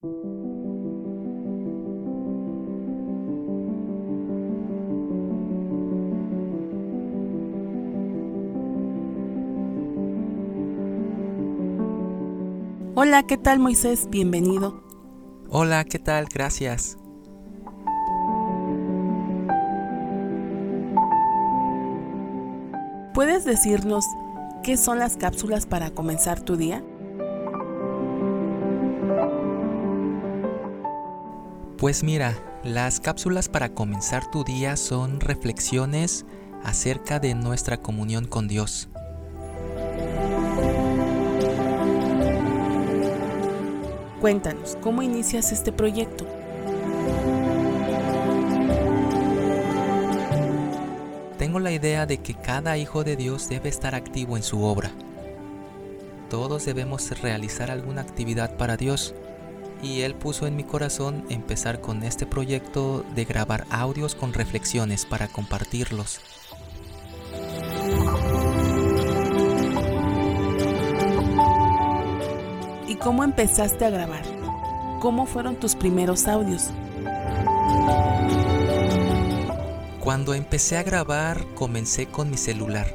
Hola, ¿qué tal Moisés? Bienvenido. Hola, ¿qué tal? Gracias. ¿Puedes decirnos qué son las cápsulas para comenzar tu día? Pues mira, las cápsulas para comenzar tu día son reflexiones acerca de nuestra comunión con Dios. Cuéntanos, ¿cómo inicias este proyecto? Tengo la idea de que cada hijo de Dios debe estar activo en su obra. Todos debemos realizar alguna actividad para Dios y Él puso en mi corazón empezar con este proyecto de grabar audios con reflexiones para compartirlos. ¿Y cómo empezaste a grabar? ¿Cómo fueron tus primeros audios? Cuando empecé a grabar comencé con mi celular,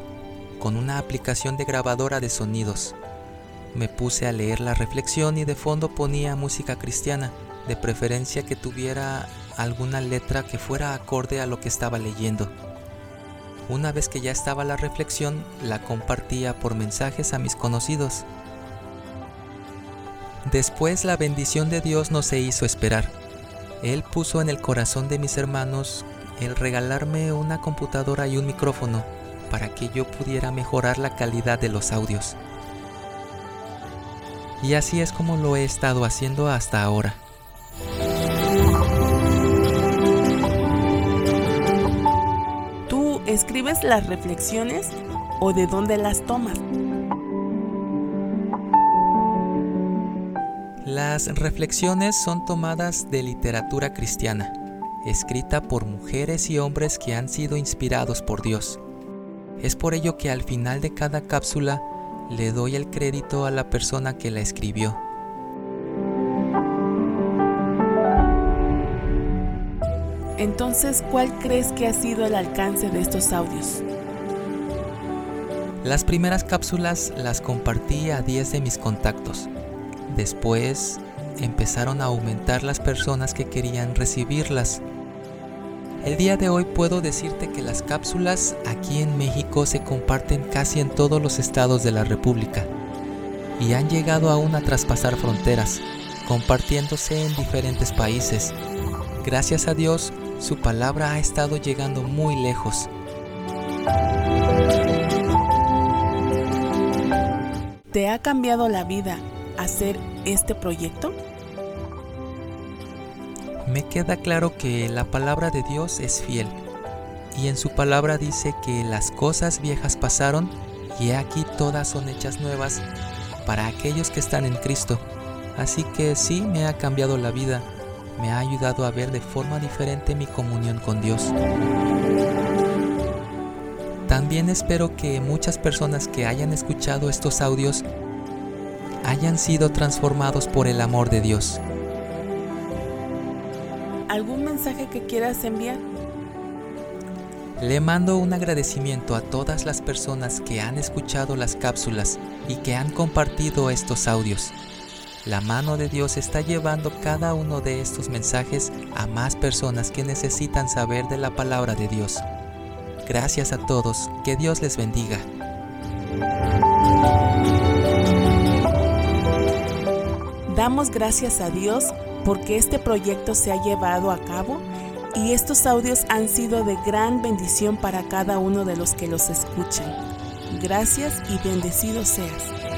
con una aplicación de grabadora de sonidos. Me puse a leer la reflexión y de fondo ponía música cristiana, de preferencia que tuviera alguna letra que fuera acorde a lo que estaba leyendo. Una vez que ya estaba la reflexión, la compartía por mensajes a mis conocidos. Después la bendición de Dios no se hizo esperar. Él puso en el corazón de mis hermanos el regalarme una computadora y un micrófono para que yo pudiera mejorar la calidad de los audios. Y así es como lo he estado haciendo hasta ahora. ¿Tú escribes las reflexiones o de dónde las tomas? Las reflexiones son tomadas de literatura cristiana, escrita por mujeres y hombres que han sido inspirados por Dios. Es por ello que al final de cada cápsula le doy el crédito a la persona que la escribió. Entonces, ¿cuál crees que ha sido el alcance de estos audios? Las primeras cápsulas las compartí a 10 de mis contactos Después empezaron a aumentar las personas que querían recibirlas. El día de hoy puedo decirte que las cápsulas aquí en México se comparten casi en todos los estados de la República y han llegado aún a traspasar fronteras, compartiéndose en diferentes países. Gracias a Dios, su palabra ha estado llegando muy lejos. ¿Te ha cambiado la vida hacer este proyecto? Me queda claro que la palabra de Dios es fiel y en su palabra dice que las cosas viejas pasaron y aquí todas son hechas nuevas para aquellos que están en Cristo. Así que sí me ha cambiado la vida, me ha ayudado a ver de forma diferente mi comunión con Dios. También espero que muchas personas que hayan escuchado estos audios hayan sido transformados por el amor de Dios. ¿Algún mensaje que quieras enviar? Le mando un agradecimiento a todas las personas que han escuchado las cápsulas y que han compartido estos audios. La mano de Dios está llevando cada uno de estos mensajes a más personas que necesitan saber de la palabra de Dios. Gracias a todos, que Dios les bendiga. Damos gracias a Dios porque este proyecto se ha llevado a cabo y estos audios han sido de gran bendición para cada uno de los que los escuchan. Gracias y bendecido seas.